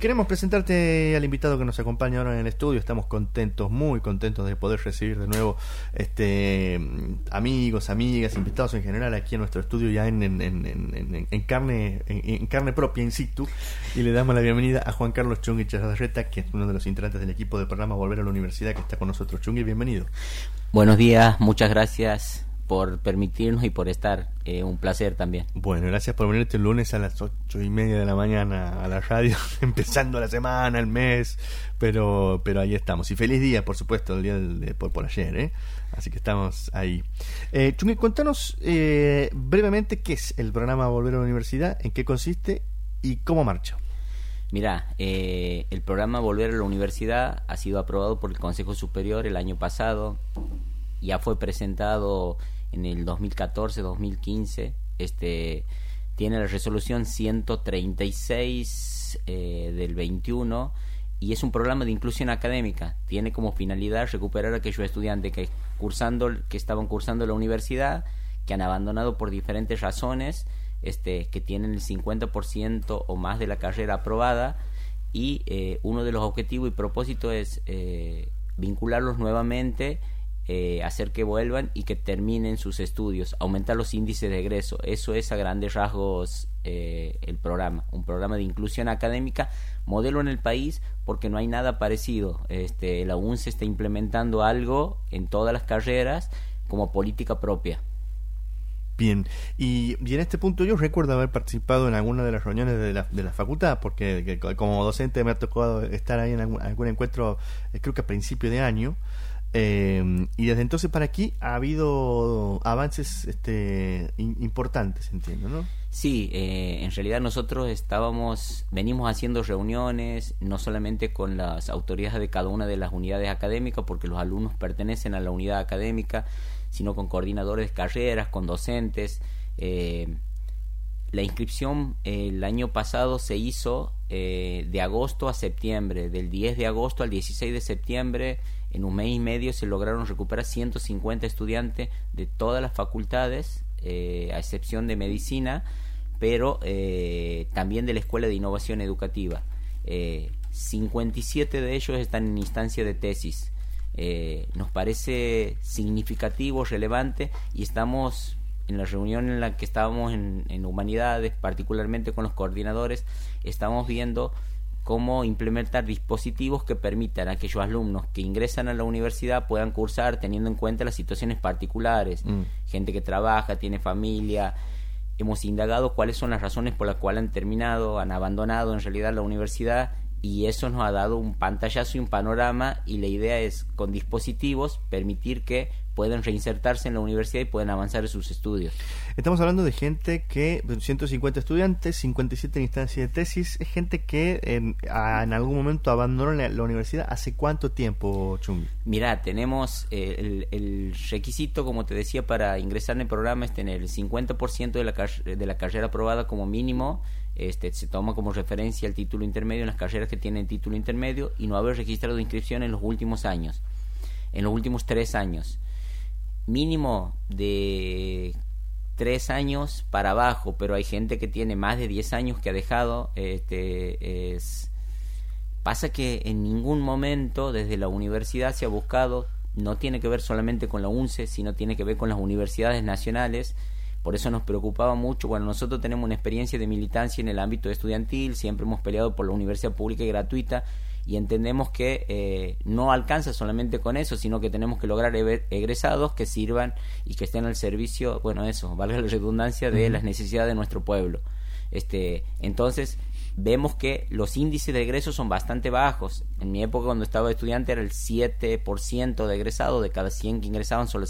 Queremos presentarte al invitado que nos acompaña ahora en el estudio. Estamos contentos, muy contentos de poder recibir de nuevo este amigos, amigas, invitados en general aquí en nuestro estudio ya en, carne en, carne propia, in situ. Y le damos la bienvenida a Juan Carlos Chungui Chazarreta, que es uno de los integrantes del equipo del programa Volver a la Universidad, que está con nosotros. Chungui, bienvenido. Buenos días, muchas gracias por permitirnos y por estar. Eh, un placer también. Bueno, gracias por venirte el lunes a las ocho y media de la mañana a la radio, empezando la semana, el mes, pero, pero ahí estamos. Y feliz día, por supuesto, el día de, por, por ayer, ¿eh? Así que estamos ahí. Eh, Chungi, contanos eh, brevemente qué es el programa Volver a la Universidad, en qué consiste y cómo marcha. Mira, eh, el programa Volver a la Universidad ha sido aprobado por el Consejo Superior el año pasado, ya fue presentado en el 2014-2015, este, tiene la resolución 136 eh, del 21 y es un programa de inclusión académica. Tiene como finalidad recuperar a aquellos estudiantes que, cursando, que estaban cursando la universidad, que han abandonado por diferentes razones, este, que tienen el 50% o más de la carrera aprobada y eh, uno de los objetivos y propósitos es eh, vincularlos nuevamente eh, hacer que vuelvan y que terminen sus estudios, aumentar los índices de egreso. Eso es a grandes rasgos eh, el programa, un programa de inclusión académica, modelo en el país, porque no hay nada parecido. Este, la UNCE está implementando algo en todas las carreras como política propia. Bien, y, y, en este punto yo recuerdo haber participado en alguna de las reuniones de la, de la facultad, porque como docente me ha tocado estar ahí en algún, algún encuentro, eh, creo que a principio de año, eh, y desde entonces para aquí ha habido avances este, importantes, entiendo, ¿no? Sí, eh, en realidad nosotros estábamos, venimos haciendo reuniones, no solamente con las autoridades de cada una de las unidades académicas, porque los alumnos pertenecen a la unidad académica, sino con coordinadores de carreras, con docentes. Eh, la inscripción el año pasado se hizo de agosto a septiembre, del 10 de agosto al 16 de septiembre en un mes y medio se lograron recuperar 150 estudiantes de todas las facultades, eh, a excepción de medicina, pero eh, también de la Escuela de Innovación Educativa. 57 eh, de ellos están en instancia de tesis. nos parece significativo, relevante, y estamos en la reunión en la que estábamos en, en humanidades, particularmente con los coordinadores, estamos viendo cómo implementar dispositivos que permitan a aquellos alumnos que ingresan a la universidad puedan cursar teniendo en cuenta las situaciones particulares, mm. gente que trabaja, tiene familia. Hemos indagado cuáles son las razones por las cuales han terminado, han abandonado en realidad la universidad y eso nos ha dado un pantallazo y un panorama y la idea es con dispositivos permitir que puedan reinsertarse en la universidad y puedan avanzar en sus estudios. Estamos hablando de gente que, 150 estudiantes, 57 en instancia de tesis, es gente que en, algún momento abandonó la, universidad. ¿Hace cuánto tiempo, Chumbi? Mira, tenemos eh, el, requisito, como te decía, para ingresar en el programa es tener el 50% de la, de la carrera aprobada como mínimo este, se toma como referencia el título intermedio en las carreras que tienen título intermedio y no haber registrado inscripción en los últimos años, en los últimos tres años. Mínimo de tres años para abajo, pero hay gente que tiene más de diez años que ha dejado. Este, es... Pasa que en ningún momento desde la universidad se ha buscado, no tiene que ver solamente con la UNCE, sino tiene que ver con las universidades nacionales, por eso nos preocupaba mucho. Bueno, nosotros tenemos una experiencia de militancia en el ámbito estudiantil, siempre hemos peleado por la universidad pública y gratuita y entendemos que eh, no alcanza solamente con eso, sino que tenemos que lograr egresados que sirvan y que estén al servicio, bueno, eso, valga la redundancia, de las necesidades de nuestro pueblo. Este, entonces, vemos que los índices de egreso son bastante bajos. En mi época, cuando estaba estudiante, era el 7% de egresados, de cada 100 que ingresaban, solo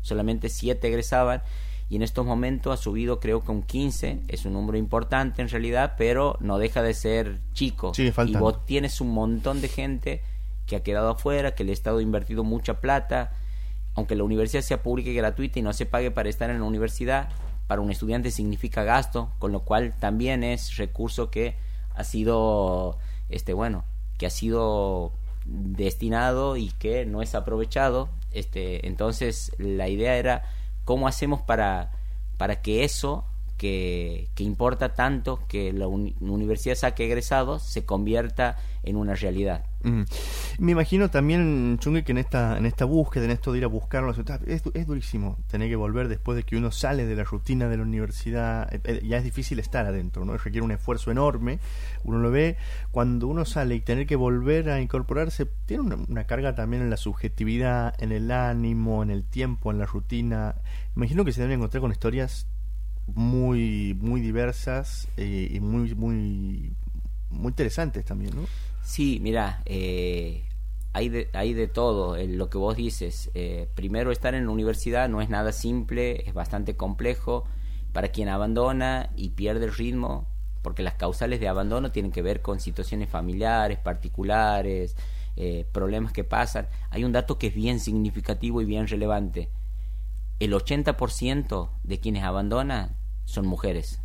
solamente 7 egresaban y en estos momentos ha subido creo que un 15, es un número importante en realidad, pero no deja de ser chico. y vos tienes un montón de gente que ha quedado afuera, que le ha estado invertido mucha plata, aunque la universidad sea pública y gratuita y no se pague para estar en la universidad, para un estudiante significa gasto, con lo cual también es recurso que ha sido, este bueno, que ha sido destinado y que no es aprovechado. Este, entonces la idea era cómo hacemos para, para que eso que, que importa tanto que la universidad saque egresados se convierta en una realidad. Me imagino también, Chungue, que en esta, en esta búsqueda, en esto de ir a buscarlo, es, es durísimo tener que volver después de que uno sale de la rutina de la universidad. Eh, eh, ya es difícil estar adentro, ¿no? Requiere un esfuerzo enorme. Uno lo ve. Cuando uno sale y tener que volver a incorporarse, tiene una, carga también en la subjetividad, en el ánimo, en el tiempo, en la rutina. Imagino que se deben encontrar con historias muy muy diversas eh, y muy muy muy interesantes también no sí mira eh, hay de, hay de todo. En lo que vos dices eh, primero estar en la universidad no es nada simple es bastante complejo. Para quien abandona y pierde el ritmo porque las causales de abandono tienen que ver con situaciones familiares particulares problemas que pasan. Hay un dato que es bien significativo y bien relevante. El 80% de quienes abandonan son mujeres.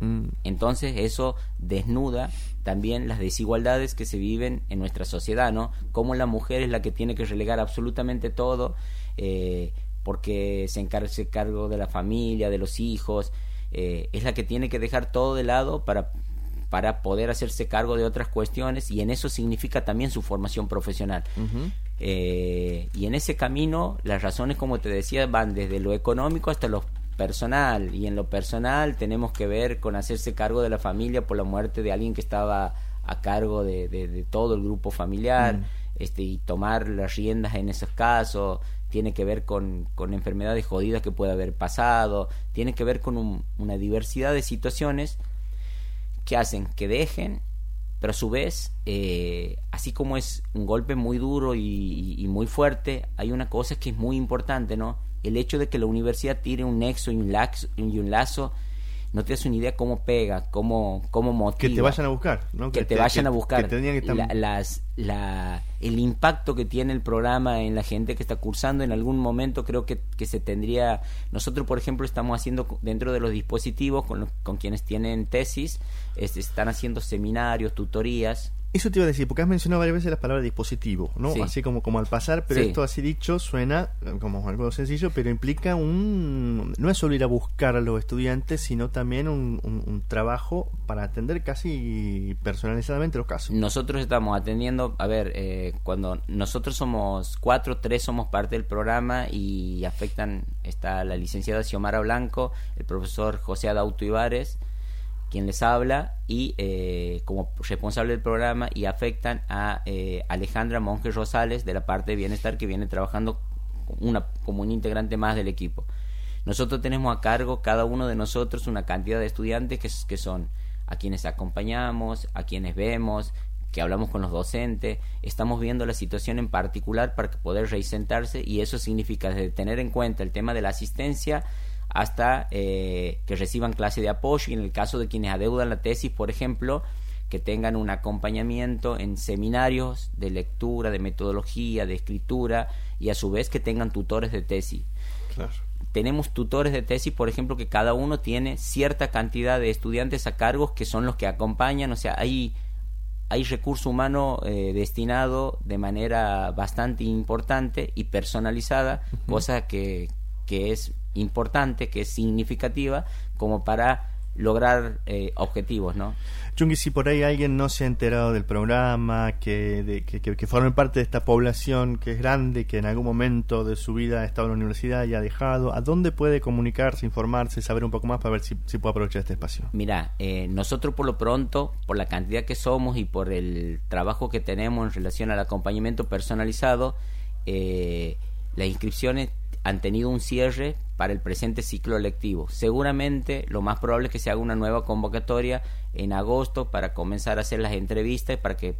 Mm. Entonces eso desnuda también las desigualdades que se viven en nuestra sociedad, ¿no? Cómo la mujer es la que tiene que relegar absolutamente todo eh, porque se encarga cargo de la familia, de los hijos, eh, es la que tiene que dejar todo de lado para para poder hacerse cargo de otras cuestiones y en eso significa también su formación profesional. Eh, y en ese camino las razones, como te decía, van desde lo económico hasta lo personal y en lo personal tenemos que ver con hacerse cargo de la familia por la muerte de alguien que estaba a cargo de, todo el grupo familiar mm. este, y tomar las riendas en esos casos tiene que ver con, con enfermedades jodidas que puede haber pasado tiene que ver con una diversidad de situaciones que hacen que dejen pero a su vez, eh, así como es un golpe muy duro y, muy fuerte, hay una cosa que es muy importante, ¿no? El hecho de que la universidad tire un nexo y un, y un lazo no te das una idea cómo pega, cómo, cómo motiva. Que te vayan a buscar, ¿no? Que, te, vayan a buscar. las, la, el impacto que tiene el programa en la gente que está cursando, en algún momento creo que, que se tendría... Nosotros, por ejemplo, estamos haciendo dentro de los dispositivos, con, con quienes tienen tesis, este, están haciendo seminarios, tutorías, eso te iba a decir, porque has mencionado varias veces la palabra dispositivo, ¿no? Así como, como al pasar, pero esto así dicho suena como algo sencillo, pero implica un... No es solo ir a buscar a los estudiantes, sino también un, un, trabajo para atender casi personalizadamente los casos. Nosotros estamos atendiendo, a ver, eh, cuando nosotros somos cuatro, tres somos parte del programa y afectan, está la licenciada Xiomara Blanco, el profesor José Adauto Ibares, quien les habla y eh, como responsable del programa y afectan a eh, Alejandra Monge Rosales de la parte de bienestar que viene trabajando como un integrante más del equipo. Nosotros tenemos a cargo cada uno de nosotros una cantidad de estudiantes que, son a quienes acompañamos, a quienes vemos, que hablamos con los docentes, estamos viendo la situación en particular para poder reisentarse y eso significa tener en cuenta el tema de la asistencia hasta eh, que reciban clase de apoyo. Y en el caso de quienes adeudan la tesis, por ejemplo, que tengan un acompañamiento en seminarios de lectura, de metodología, de escritura y a su vez que tengan tutores de tesis. Tenemos tutores de tesis, por ejemplo, que cada uno tiene cierta cantidad de estudiantes a cargo que son los que acompañan, o sea, hay, hay recurso humano eh, destinado de manera bastante importante y personalizada, cosa que, que es importante, que es significativa, como para lograr eh, objetivos, ¿no? Chungi, si por ahí alguien no se ha enterado del programa, que, de, que, que, forme parte de esta población que es grande, que en algún momento de su vida ha estado en la universidad y ha dejado, ¿a dónde puede comunicarse, informarse, saber un poco más para ver si, si puede aprovechar este espacio? Mira, eh, nosotros por lo pronto, por la cantidad que somos y por el trabajo que tenemos en relación al acompañamiento personalizado, eh, las inscripciones han tenido un cierre para el presente ciclo lectivo. Seguramente lo más probable es que se haga una nueva convocatoria en agosto para comenzar a hacer las entrevistas para que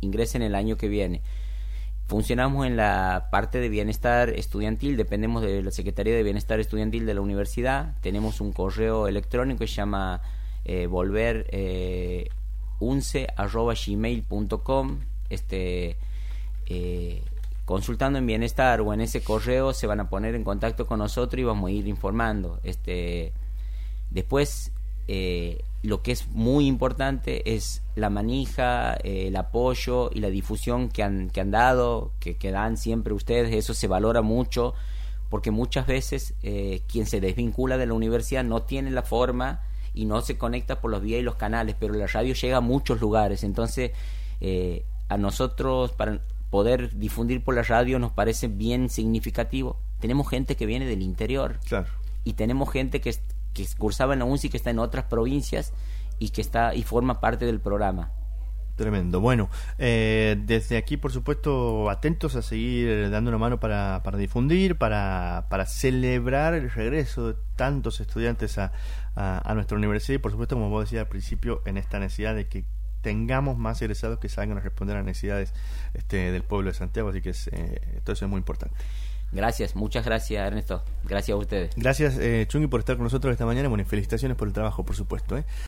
ingresen el año que viene. Funcionamos en la parte de bienestar estudiantil, dependemos de la Secretaría de Bienestar Estudiantil de la universidad. Tenemos un correo electrónico que se llama eh, volver eh, Este, eh, consultando en bienestar o en ese correo se van a poner en contacto con nosotros y vamos a ir informando. Este, después, eh, lo que es muy importante es la manija, eh, el apoyo y la difusión que han, que han dado, que, que dan siempre ustedes, eso se valora mucho porque muchas veces eh, quien se desvincula de la universidad no tiene la forma y no se conecta por los vías y los canales, pero la radio llega a muchos lugares, entonces eh, a nosotros para poder difundir por la radio nos parece bien significativo. Tenemos gente que viene del interior Claro. y tenemos gente que, que cursaba en la UNCI que está en otras provincias y que está y forma parte del programa. Tremendo. Bueno, eh, desde aquí, por supuesto, atentos a seguir dando una mano para, para difundir, para, para celebrar el regreso de tantos estudiantes a, a, a nuestra universidad y, por supuesto, como vos decías al principio, en esta necesidad de que tengamos más egresados que salgan a responder a las necesidades este, del pueblo de Santiago. Así que es, eh, todo eso es muy importante. Gracias, muchas gracias Ernesto. Gracias a ustedes. Gracias, eh, Chungi, por estar con nosotros esta mañana. Bueno, y felicitaciones por el trabajo, por supuesto. ¿eh?